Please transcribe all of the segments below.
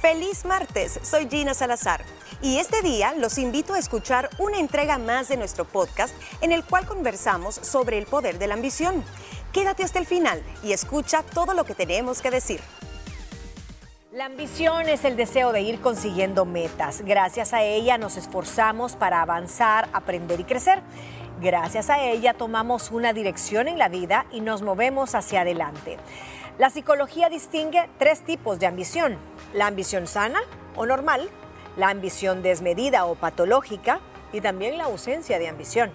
Feliz martes, soy Gina Salazar y este día los invito a escuchar una entrega más de nuestro podcast en el cual conversamos sobre el poder de la ambición. Quédate hasta el final y escucha todo lo que tenemos que decir. La ambición es el deseo de ir consiguiendo metas. Gracias a ella nos esforzamos para avanzar, aprender y crecer. Gracias a ella tomamos una dirección en la vida y nos movemos hacia adelante. La psicología distingue tres tipos de ambición. La ambición sana o normal, la ambición desmedida o patológica y también la ausencia de ambición.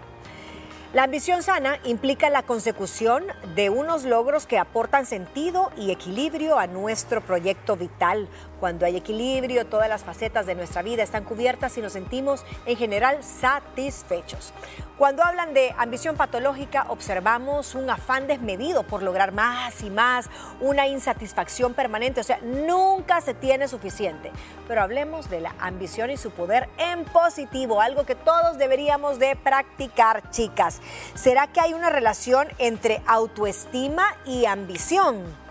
La ambición sana implica la consecución de unos logros que aportan sentido y equilibrio a nuestro proyecto vital. Cuando hay equilibrio, todas las facetas de nuestra vida están cubiertas y nos sentimos en general satisfechos. Cuando hablan de ambición patológica, observamos un afán desmedido por lograr más y más, una insatisfacción permanente, o sea, nunca se tiene suficiente. Pero hablemos de la ambición y su poder en positivo, algo que todos deberíamos de practicar, chicas. ¿Será que hay una relación entre autoestima y ambición?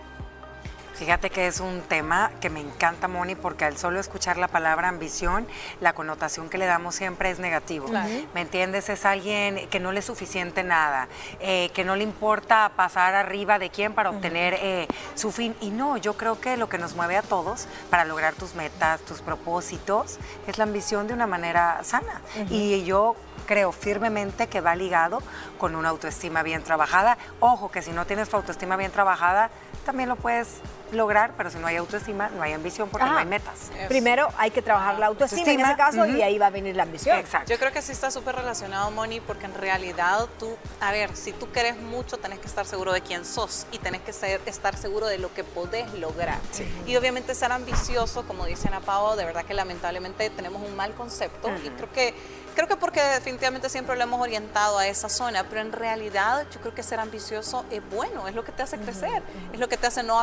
Fíjate que es un tema que me encanta, Moni, porque al solo escuchar la palabra ambición, la connotación que le damos siempre es negativo. ¿Me entiendes? Es alguien que no le es suficiente nada, eh, que no le importa pasar arriba de quién para obtener eh, su fin. Y no, yo creo que lo que nos mueve a todos para lograr tus metas, tus propósitos, es la ambición de una manera sana. Y yo creo firmemente que va ligado con una autoestima bien trabajada. Ojo, que si no tienes tu autoestima bien trabajada, también lo puedes lograr, pero si no hay autoestima, no hay ambición porque no hay metas. Primero hay que trabajar la autoestima, en ese caso y ahí va a venir la ambición. Exacto. Yo creo que sí está súper relacionado, Moni, porque en realidad tú, a ver, si tú quieres mucho, tenés que estar seguro de quién sos y tenés que ser, estar seguro de lo que podés lograr. Y obviamente ser ambicioso, como dice Ana Pao, de verdad que lamentablemente tenemos un mal concepto y creo que Creo que porque definitivamente siempre lo hemos orientado a esa zona, pero en realidad yo creo que ser ambicioso es bueno, es lo que te hace crecer, es lo que te hace no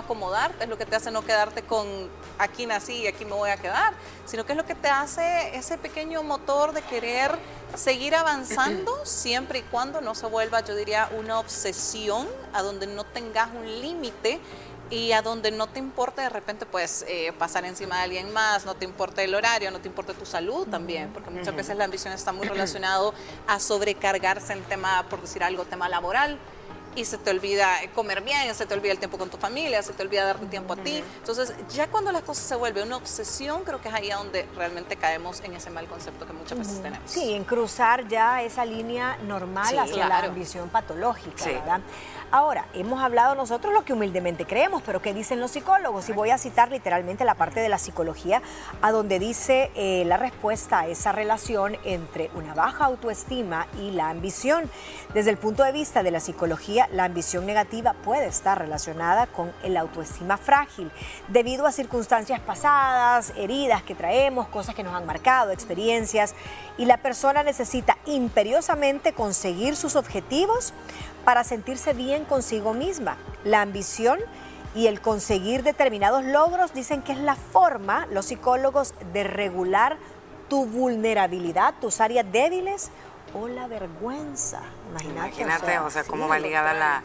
es lo que te hace no quedarte con aquí nací y aquí me voy a quedar, sino que es lo que te hace ese pequeño motor de querer seguir avanzando siempre y cuando no se vuelva, yo diría, una obsesión a donde no tengas un límite y a donde no te importe de repente pues eh, pasar encima de alguien más, no te importa el horario, no te importa tu salud también, porque muchas veces la ambición está muy relacionado a sobrecargarse en tema, por decir algo, tema laboral y se te olvida comer bien, se te olvida el tiempo con tu familia, se te olvida darte tiempo a ti. Entonces, ya cuando la cosa se vuelve una obsesión, creo que es ahí donde realmente caemos en ese mal concepto que muchas veces tenemos. Sí, en cruzar ya esa línea normal hacia la ambición patológica, ¿verdad? Ahora, hemos hablado nosotros lo que humildemente creemos, pero ¿qué dicen los psicólogos? Y voy a citar literalmente la parte de la psicología, a donde dice eh, la respuesta a esa relación entre una baja autoestima y la ambición. Desde el punto de vista de la psicología, la ambición negativa puede estar relacionada con el autoestima frágil, debido a circunstancias pasadas, heridas que traemos, cosas que nos han marcado, experiencias, y la persona necesita imperiosamente conseguir sus objetivos para sentirse bien consigo misma. La ambición y el conseguir determinados logros dicen que es la forma, los psicólogos, de regular tu vulnerabilidad, tus áreas débiles o la vergüenza. Imagínate, o sea, cómo va ligada la,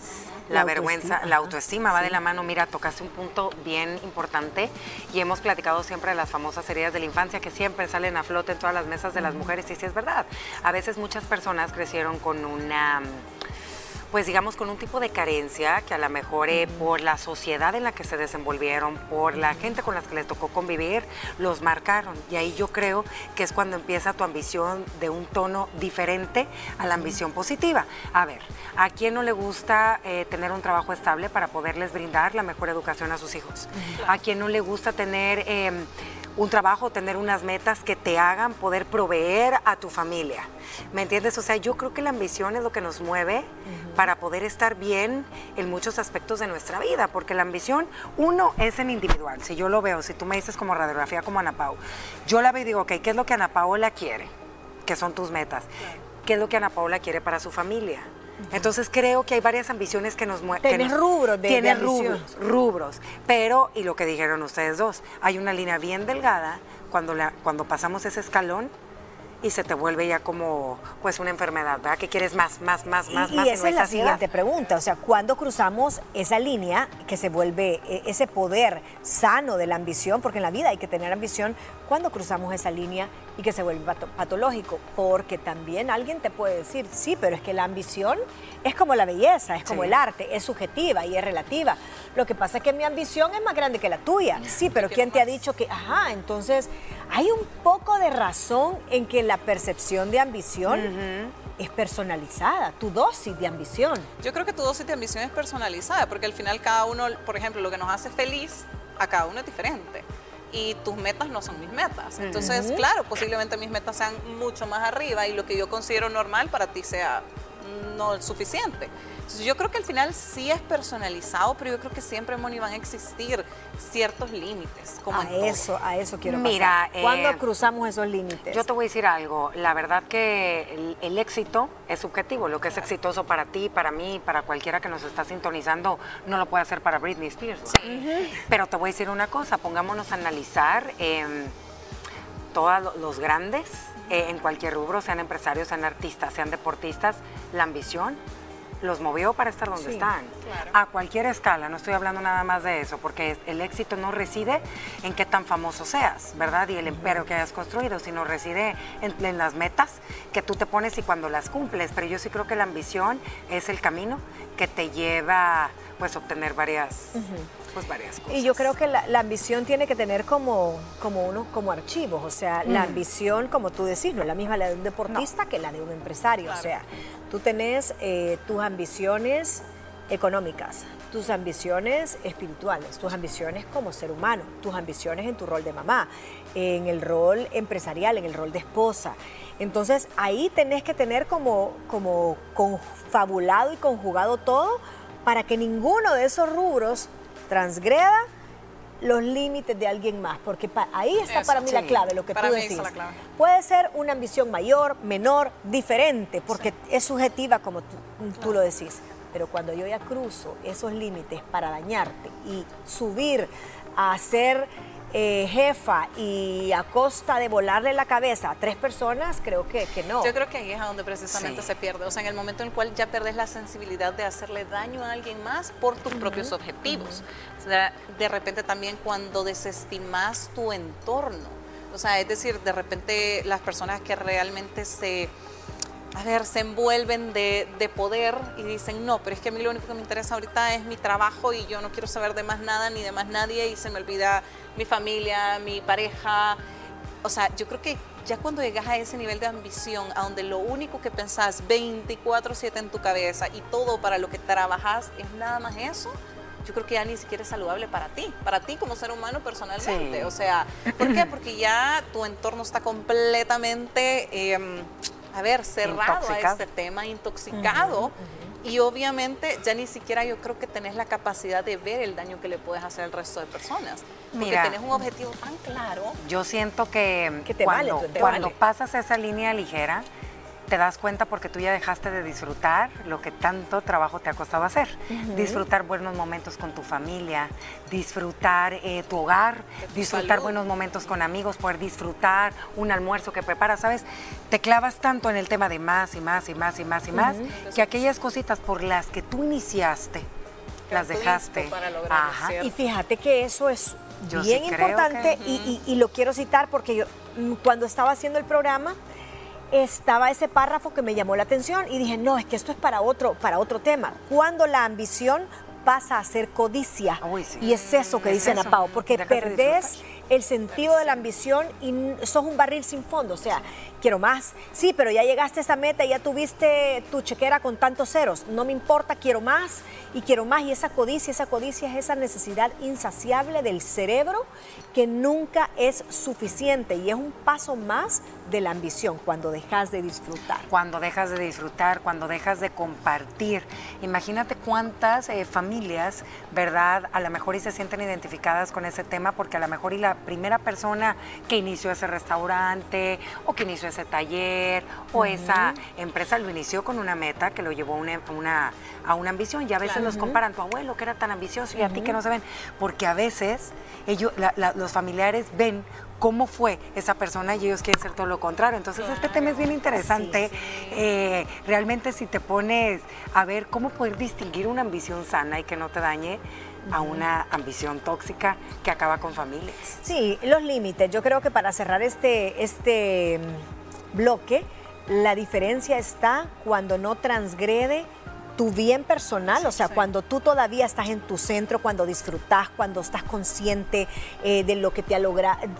la, vergüenza, la autoestima va de la mano. Mira, tocaste un punto bien importante y hemos platicado siempre de las famosas heridas de la infancia que siempre salen a flote en todas las mesas de las mujeres y sí es verdad. A veces muchas personas crecieron con una pues digamos con un tipo de carencia que a lo mejor eh, por la sociedad en la que se desenvolvieron, por la gente con la que les tocó convivir, los marcaron. Y ahí yo creo que es cuando empieza tu ambición de un tono diferente a la ambición positiva. A ver, ¿a quién no le gusta eh, tener un trabajo estable para poderles brindar la mejor educación a sus hijos? ¿A quién no le gusta tener... Em, un trabajo, tener unas metas que te hagan poder proveer a tu familia. ¿Me entiendes? O sea, yo creo que la ambición es lo que nos mueve para poder estar bien en muchos aspectos de nuestra vida, porque la ambición, uno, es en individual. Si yo lo veo, si tú me dices como radiografía como Ana Pau, yo la veo y digo, ok, ¿qué es lo que Ana Paola quiere? ¿Qué son tus metas? ¿Qué es lo que Ana Paola quiere para su familia? Entonces creo que hay varias ambiciones que nos mueven. Tienes rubros de, Tiene rubros, rubros. Pero, y lo que dijeron ustedes dos, hay una línea bien delgada cuando, la, cuando pasamos ese escalón y se te vuelve ya como pues una enfermedad, ¿verdad? Que quieres más, más, más, más, y, más. Y esa es la siguiente pregunta, o sea, ¿cuándo cruzamos esa línea que se vuelve e, ese poder sano de la ambición? Porque en la vida hay que tener ambición, ¿cuándo cruzamos esa línea y que se vuelve patológico? Porque también alguien te puede decir, sí, pero es que la ambición es como la belleza, es como el arte, es subjetiva y es relativa. Lo que pasa es que mi ambición es más grande que la tuya. Sí, pero ¿quién te ha dicho que, ajá, entonces hay un poco de razón en que la percepción de ambición es personalizada, tu dosis de ambición. Yo creo que tu dosis de ambición es personalizada, porque al final cada uno, por ejemplo, lo que nos hace feliz a cada uno es diferente. Y tus metas no son mis metas. Entonces, claro, posiblemente mis metas sean mucho más arriba y lo que yo considero normal para ti sea no suficiente yo creo que al final sí es personalizado, pero yo creo que siempre, Moni, van a existir ciertos límites. Como a eso, a eso quiero Mira, pasar. ¿Cuándo eh, cruzamos esos límites? Yo te voy a decir algo. La verdad que el, éxito es subjetivo. Lo que es exitoso para ti, para mí, para cualquiera que nos está sintonizando, no lo puede hacer para Britney Spears. Pero te voy a decir una cosa. Pongámonos a analizar eh, todos los grandes eh, en cualquier rubro, sean empresarios, sean artistas, sean deportistas, la ambición los movió para estar donde están. A cualquier escala, no estoy hablando nada más de eso, porque el éxito no reside en qué tan famoso seas, ¿verdad? Y el imperio que hayas construido, sino reside en, las metas que tú te pones y cuando las cumples. Pero yo sí creo que la ambición es el camino que te lleva pues a obtener varias pues, varias cosas. Y yo creo que la, ambición tiene que tener como, como uno, como archivos, o sea, la ambición, como tú decís, no es la misma la de un deportista que la de un empresario, o sea, tú tenés eh, tus ambiciones económicas, tus ambiciones espirituales, tus ambiciones como ser humano, tus ambiciones en tu rol de mamá, en el rol empresarial, en el rol de esposa. Entonces ahí tenés que tener como, como confabulado y conjugado todo para que ninguno de esos rubros transgreda los límites de alguien más, porque ahí está para mí la clave, lo que tú decís. Puede ser una ambición mayor, menor, diferente, porque es subjetiva como tú, lo decís. Pero cuando yo ya cruzo esos límites para dañarte y subir a ser eh, jefa y a costa de volarle la cabeza a tres personas, creo que, que no. Yo creo que ahí es a donde precisamente se pierde. O sea, en el momento en el cual ya perdes la sensibilidad de hacerle daño a alguien más por tus propios objetivos. o sea, de repente también cuando desestimas tu entorno. O sea, es decir, de repente las personas que realmente se a ver, se envuelven de, poder y dicen, no, pero es que a mí lo único que me interesa ahorita es mi trabajo y yo no quiero saber de más nada ni de más nadie y se me olvida mi familia, mi pareja. O sea, yo creo que ya cuando llegas a ese nivel de ambición, a donde lo único que pensás 24/7 en tu cabeza y todo para lo que trabajas es nada más eso, yo creo que ya ni siquiera es saludable para ti, para ti como ser humano personalmente. O sea, ¿por qué? Porque ya tu entorno está completamente... Em, a ver, cerrado a este tema, intoxicado. Y obviamente ya ni siquiera yo creo que tenés la capacidad de ver el daño que le puedes hacer al resto de personas. Porque Mira, tenés un objetivo tan claro. Yo siento que, cuando, cuando pasas esa línea ligera, te das cuenta porque tú ya dejaste de disfrutar lo que tanto trabajo te ha costado hacer. Disfrutar buenos momentos con tu familia, disfrutar eh, tu hogar, disfrutar buenos momentos con amigos, poder disfrutar un almuerzo que preparas, ¿sabes? Te clavas tanto en el tema de más y más y más y más y más, que aquellas cositas por las que tú iniciaste, las dejaste. Y fíjate que eso es bien importante y, y lo quiero citar porque yo mm, cuando estaba haciendo el programa, estaba ese párrafo que me llamó la atención y dije, no, es que esto es para otro, para otro tema. Cuando la ambición pasa a ser codicia. Y es eso que dice Ana Pau, porque perdés el sentido de la ambición y sos un barril sin fondo. O sea, quiero más. Sí, pero ya llegaste a esa meta ya tuviste tu chequera con tantos ceros. No me importa, quiero más y quiero más. Y esa codicia, esa codicia es esa necesidad insaciable del cerebro que nunca es suficiente y es un paso más de la ambición cuando dejas de disfrutar. Cuando dejas de disfrutar, cuando dejas de compartir. Imagínate cuántas eh, familias, ¿verdad? A lo mejor y se sienten identificadas con ese tema porque a lo mejor y la primera persona que inició ese restaurante o que inició ese taller o esa empresa lo inició con una meta que lo llevó a una, a una ambición y a veces nos comparan tu abuelo que era tan ambicioso y a ti que no se ven porque a veces ellos, los familiares ven cómo fue esa persona y ellos quieren ser todo lo contrario. Entonces este tema es bien interesante. Eh, realmente si te pones a ver cómo poder distinguir una ambición sana y que no te dañe, a una ambición tóxica que acaba con familias. Sí, los límites. Yo creo que para cerrar este, este bloque, la diferencia está cuando no transgrede tu bien personal, o sea, cuando tú todavía estás en tu centro, cuando disfrutas, cuando estás consciente eh, de lo que te ha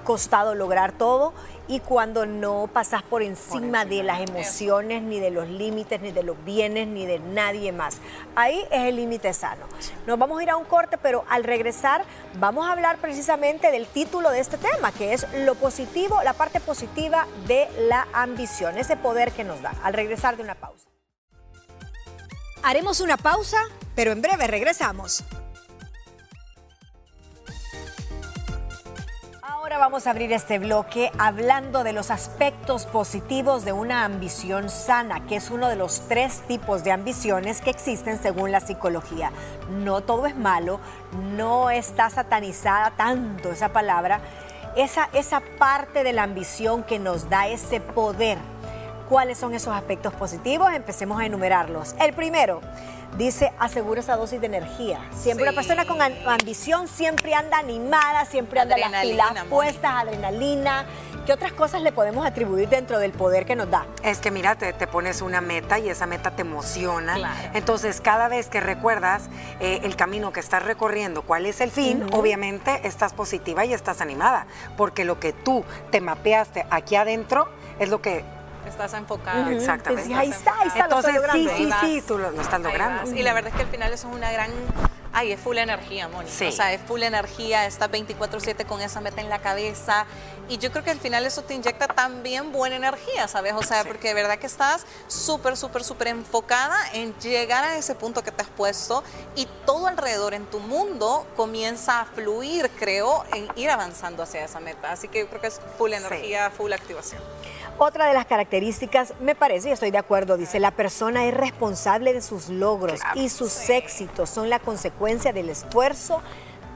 costado lograr todo y cuando no pasas por encima, de las emociones, ni de los límites, ni de los bienes, ni de nadie más. Ahí es el límite sano. Nos vamos a ir a un corte, pero al regresar vamos a hablar precisamente del título de este tema, que es lo positivo, la parte positiva de la ambición, ese poder que nos da. Al regresar de una pausa. Haremos una pausa, pero en breve regresamos. Ahora vamos a abrir este bloque hablando de los aspectos positivos de una ambición sana, que es uno de los tres tipos de ambiciones que existen según la psicología. No todo es malo, no está satanizada tanto esa palabra, esa, esa parte de la ambición que nos da ese poder ¿Cuáles son esos aspectos positivos? Empecemos a enumerarlos. El primero, dice, asegura esa dosis de energía. Siempre una persona con ambición siempre anda animada, siempre anda las pilas puestas, adrenalina. ¿Qué otras cosas le podemos atribuir dentro del poder que nos da? Es que mira, te, pones una meta y esa meta te emociona. Entonces, cada vez que recuerdas eh, el camino que estás recorriendo, cuál es el fin, obviamente estás positiva y estás animada, porque lo que tú te mapeaste aquí adentro es lo que Estás enfocada. Exactamente. ahí está, ahí está. Entonces, sí, sí, sí, tú lo, estás logrando. Y la verdad es que al final eso es una gran ay, es full energía, Moni. O sea, es full energía, está 24/7 con esa meta en la cabeza. Y yo creo que al final eso te inyecta también buena energía, ¿sabes? O sea, porque de verdad que estás súper, súper, súper enfocada en llegar a ese punto que te has puesto y todo alrededor en tu mundo comienza a fluir, creo, en ir avanzando hacia esa meta. Así que yo creo que es full energía, full activación. Otra de las características, me parece, y estoy de acuerdo, dice, la persona es responsable de sus logros y sus éxitos son la consecuencia del esfuerzo,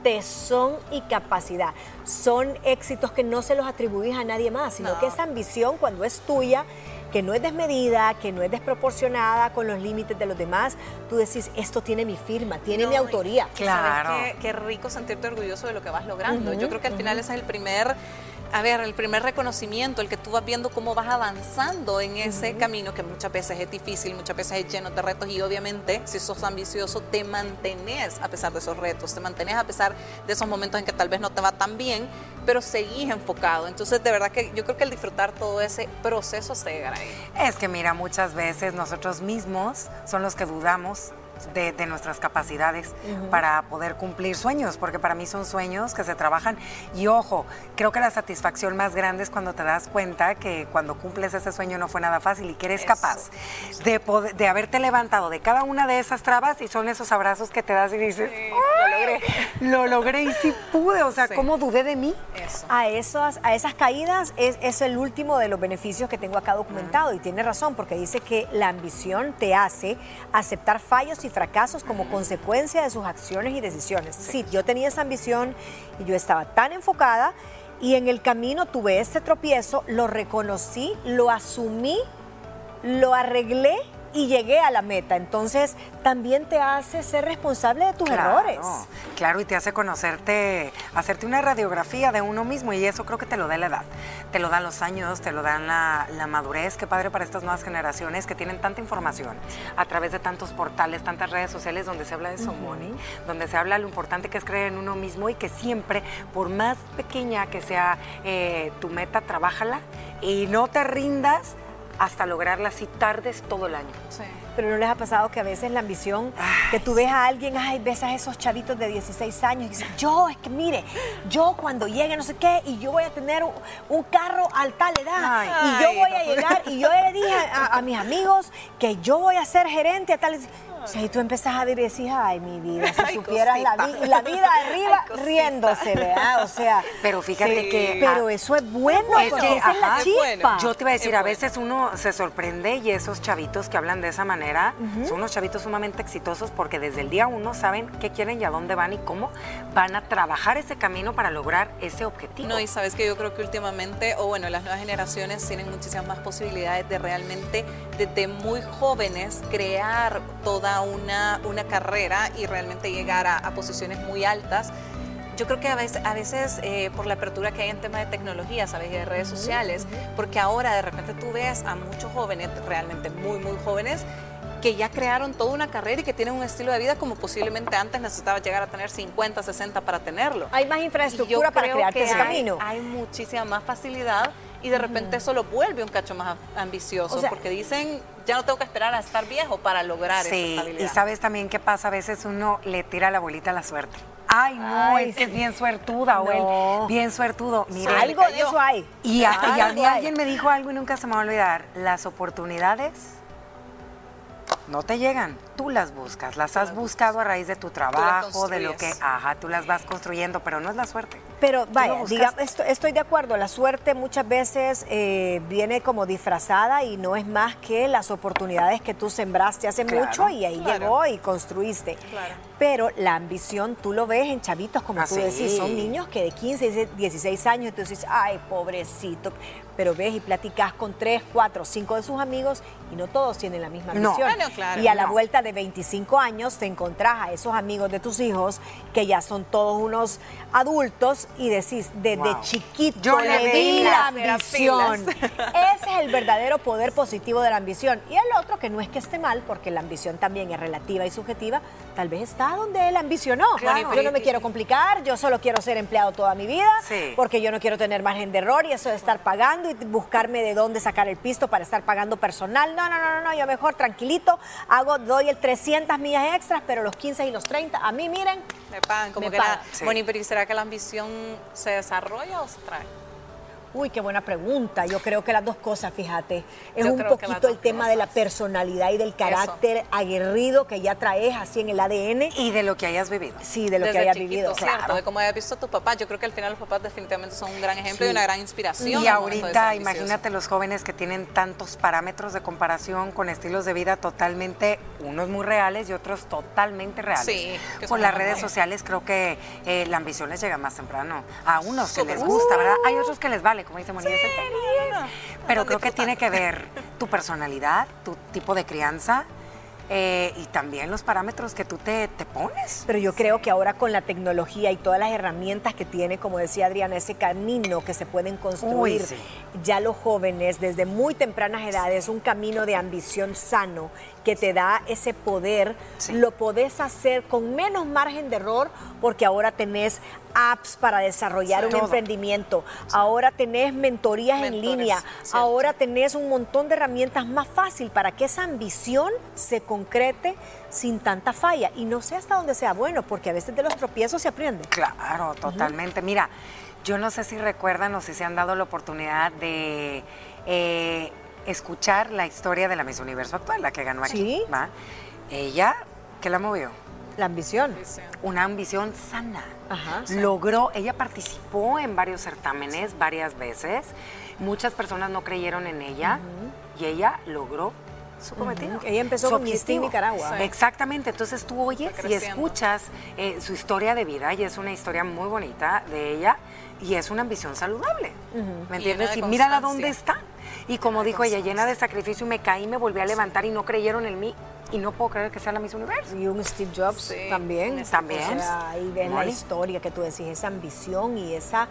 tesón y capacidad. Son éxitos que no se los atribuís a nadie más, sino que esa ambición, cuando es tuya, que no es desmedida, que no es desproporcionada con los límites de los demás, tú decís, esto tiene mi firma, tiene mi autoría. Claro. Qué, rico sentirte orgulloso de lo que vas logrando. Yo creo que al final ese es el primer a ver, el primer reconocimiento, el que tú vas viendo cómo vas avanzando en ese camino, que muchas veces es difícil, muchas veces es lleno de retos y obviamente si sos ambicioso te mantenés a pesar de esos retos, te mantenés a pesar de esos momentos en que tal vez no te va tan bien, pero seguís enfocado. Entonces, de verdad que yo creo que el disfrutar todo ese proceso se llegará ahí. Es que mira, muchas veces nosotros mismos son los que dudamos de, nuestras capacidades para poder cumplir sueños, porque para mí son sueños que se trabajan. Y ojo, creo que la satisfacción más grande es cuando te das cuenta que cuando cumples ese sueño no fue nada fácil y que eres capaz de, de haberte levantado de cada una de esas trabas y son esos abrazos que te das y dices, logré. Lo logré y sí pude, o sea, ¿cómo dudé de mí? A, esas, a esas caídas es, es, el último de los beneficios que tengo acá documentado y tiene razón porque dice que la ambición te hace aceptar fallos y fracasos como consecuencia de sus acciones y decisiones. Sí. yo tenía esa ambición y yo estaba tan enfocada y en el camino tuve este tropiezo, lo reconocí, lo asumí, lo arreglé y llegué a la meta. Entonces, también te hace ser responsable de tus errores. Claro, y te hace conocerte, hacerte una radiografía de uno mismo y eso creo que te lo da la edad. Te lo dan los años, te lo dan la, madurez. Qué padre para estas nuevas generaciones que tienen tanta información a través de tantos portales, tantas redes sociales donde se habla de eso, donde se habla lo importante que es creer en uno mismo y que siempre, por más pequeña que sea eh, tu meta, trabájala y no te rindas hasta lograrla si tardes todo el año. Sí. Pero no les ha pasado que a veces la ambición, que tú ves a alguien, ay, ves a esos chavitos de 16 años y dices, yo, es que mire, yo cuando llegue no sé qué, y yo voy a tener un, carro al tal edad, y yo voy a llegar, y yo le dije a, mis amigos que yo voy a ser gerente a tal sea, y tú empezás a decir, ay, mi vida, si supieras la vida, y la vida arriba riéndose, ¿verdad? O sea. Pero fíjate que. Pero eso es bueno, es porque esa es la chispa. Yo te iba a decir, a veces uno se sorprende y esos chavitos que hablan de esa manera son unos chavitos sumamente exitosos porque desde el día uno saben qué quieren y a dónde van y cómo van a trabajar ese camino para lograr ese objetivo. No, y sabes que yo creo que últimamente, o bueno, las nuevas generaciones tienen muchísimas más posibilidades de realmente desde muy jóvenes crear toda una, una carrera y realmente llegar a, posiciones muy altas yo creo que a veces, a veces eh, por la apertura que hay en tema de tecnología, ¿sabes? Y de redes sociales, porque ahora de repente tú ves a muchos jóvenes, realmente muy, muy jóvenes, que ya crearon toda una carrera y que tienen un estilo de vida como posiblemente antes necesitaba llegar a tener 50, 60 para tenerlo. Hay más infraestructura para crearte ese camino. Hay muchísima más facilidad y de repente eso lo vuelve un cacho más ambicioso porque dicen ya no tengo que esperar a estar viejo para lograr esa estabilidad. Y sabes también qué pasa, a veces uno le tira la bolita a la suerte. Ay, no, es que es bien suertuda, o bien suertudo. Mira, algo de eso hay. Y, a, y a alguien me dijo algo y nunca se me va a olvidar. Las oportunidades no te llegan, tú las buscas, las has buscado a raíz de tu trabajo, de lo que, ajá, tú las vas construyendo, pero no es la suerte. Pero vaya, diga, estoy, de acuerdo, la suerte muchas veces eh, viene como disfrazada y no es más que las oportunidades que tú sembraste hace mucho y ahí llegó y construiste. Pero la ambición, tú lo ves en chavitos, como tú decís, son niños que de 15, 16 años, tú dices, ay, pobrecito, pero ves y platicas con 3, 4, 5 de sus amigos y no todos tienen la misma ambición. y a la vuelta de 25 años te encontrás a esos amigos de tus hijos que ya son todos unos adultos y decís, desde chiquito Yo le di la ambición. Ese es el verdadero poder positivo de la ambición. Y el otro, que no es que esté mal, porque la ambición también es relativa y subjetiva, tal vez está donde él ambicionó. Yo no me quiero complicar, yo solo quiero ser empleado toda mi vida, porque yo no quiero tener margen de error y eso de estar pagando y buscarme de dónde sacar el pisto para estar pagando personal. No, no, no, no, yo mejor tranquilito, hago, doy el 300 millas extras, pero los 15 y los 30, a mí miren, me pagan como que nada. Bueno, pero será que la ambición se desarrolla o se trae? Uy, qué buena pregunta. Yo creo que las dos cosas, fíjate. Es un poquito el tema de la personalidad y del carácter aguerrido que ya traes así en el ADN. Y de lo que hayas vivido. Sí, de lo que hayas vivido. Cierto, de cómo hayas visto a tu papá. Yo creo que al final los papás definitivamente son un gran ejemplo y una gran inspiración. Y ahorita, imagínate los jóvenes que tienen tantos parámetros de comparación con estilos de vida totalmente, unos muy reales y otros totalmente reales. Sí. Por las redes sociales creo que eh, la ambición les llega más temprano. A unos que les gusta, ¿verdad? Hay otros que les vale como dice Monique. Pero creo que tiene que ver tu personalidad, tu tipo de crianza, eh, y también los parámetros que tú te, pones. Pero yo creo que ahora con la tecnología y todas las herramientas que tiene, como decía Adriana, ese camino que se pueden construir, ya los jóvenes desde muy tempranas edades, un camino de ambición sano que te da ese poder, lo podés hacer con menos margen de error porque ahora tenés apps para desarrollar un emprendimiento, ahora tenés mentorías en línea, ahora tenés un montón de herramientas más fácil para que esa ambición se concrete sin tanta falla. Y no sé hasta dónde sea bueno, porque a veces de los tropiezos se aprende. Claro, totalmente. Mira, yo no sé si recuerdan o si se han dado la oportunidad de eh, escuchar la historia de la Miss Universo actual, la que ganó aquí. ¿Sí? Ella, ¿qué la movió? La ambición. Una ambición sana. Logró, ella participó en varios certámenes varias veces. Muchas personas no creyeron en ella y ella logró su cometido. Ella empezó con Miss Nicaragua. Exactamente, entonces tú oyes y escuchas eh, su historia de vida y es una historia muy bonita de ella y es una ambición saludable. ¿Me entiendes? Y, mírala dónde está. Y como dijo ella, llena de sacrificio, me caí, me volví a levantar y no creyeron en mí. Y no puedo creer que sea la Miss Universo. Y un Steve Jobs también. También. O sea, ahí ves la historia que tú decís, esa ambición y esa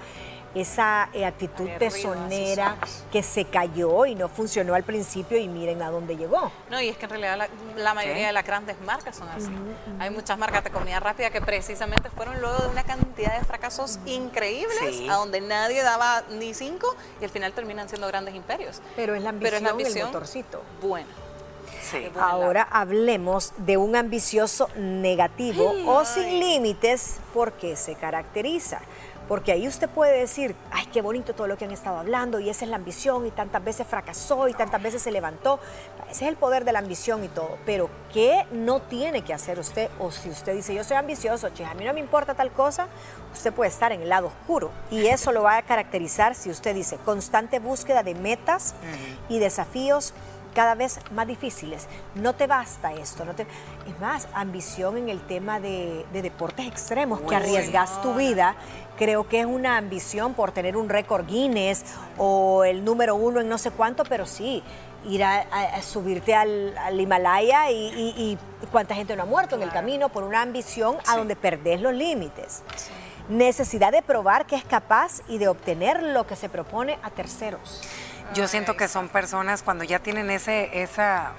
esa eh, actitud tesonera que se cayó y no funcionó al principio y miren a dónde llegó. No, y es que en realidad la, mayoría de las grandes marcas son así. Hay muchas marcas de comida rápida que precisamente fueron luego de una cantidad de fracasos increíbles a donde nadie daba ni cinco y al final terminan siendo grandes imperios. Pero es la ambición, Pero es la ambición el motorcito. Bueno. Ahora hablemos de un ambicioso negativo o sin límites porque se caracteriza. Porque ahí usted puede decir, ay, qué bonito todo lo que han estado hablando, y esa es la ambición, y tantas veces fracasó, y tantas veces se levantó. Ese es el poder de la ambición y todo. Pero, ¿qué no tiene que hacer usted? O si usted dice, yo soy ambicioso, che, a mí no me importa tal cosa, usted puede estar en el lado oscuro. Y eso lo va a caracterizar si usted dice, constante búsqueda de metas y desafíos cada vez más difíciles. No te basta esto. No te... Es más, ambición en el tema de, deportes extremos, que arriesgas tu vida. Creo que es una ambición por tener un récord Guinness o el número uno en no sé cuánto, pero sí, ir a, subirte al, Himalaya y, cuánta gente no ha muerto en el camino por una ambición a donde perdés los límites. Necesidad de probar que es capaz y de obtener lo que se propone a terceros. Yo siento que son personas cuando ya tienen ese, esa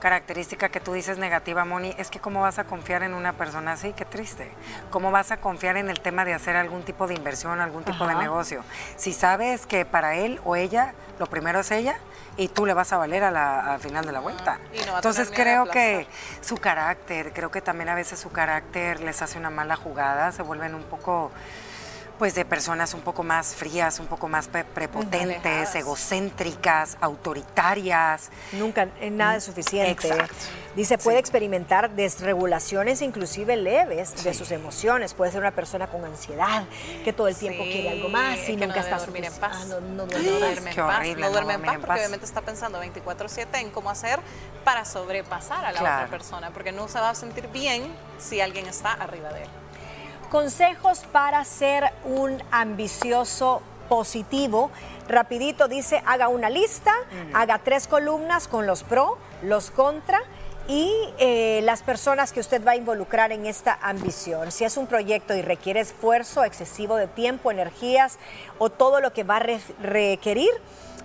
característica que tú dices negativa, Moni, es que cómo vas a confiar en una persona así, qué triste. ¿Cómo vas a confiar en el tema de hacer algún tipo de inversión, algún tipo de negocio? Si sabes que para él o ella, lo primero es ella y tú le vas a valer a la, al final de la vuelta. Entonces creo que su carácter, creo que también a veces su carácter les hace una mala jugada, se vuelven un poco pues de personas un poco más frías, un poco más prepotentes, egocéntricas, autoritarias. Nunca, nada es suficiente. Dice, puede experimentar desregulaciones inclusive leves de sus emociones. Puede ser una persona con ansiedad, que todo el tiempo quiere algo más y nunca está dormir en paz. no, duerme en paz. no duerme en paz porque obviamente está pensando 24/7 en cómo hacer para sobrepasar a la otra persona, porque no se va a sentir bien si alguien está arriba de él. Consejos para ser un ambicioso positivo. Rapidito dice, haga una lista, haga tres columnas con los pro, los contra y eh, las personas que usted va a involucrar en esta ambición. Si es un proyecto y requiere esfuerzo excesivo de tiempo, energías o todo lo que va a requerir,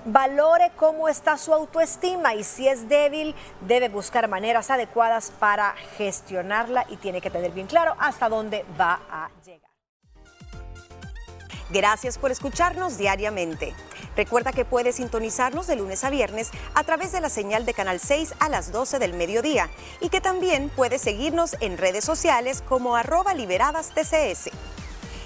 valore cómo está su autoestima y si es débil, debe buscar maneras adecuadas para gestionarla y tiene que tener bien claro hasta dónde va a llegar. Gracias por escucharnos diariamente. Recuerda que puedes sintonizarnos de lunes a viernes a través de la señal de Canal 6 a las 12 del mediodía y que también puedes seguirnos en redes sociales como arroba liberadas TCS.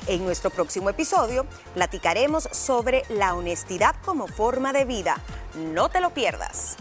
En nuestro próximo episodio platicaremos sobre la honestidad como forma de vida. No te lo pierdas.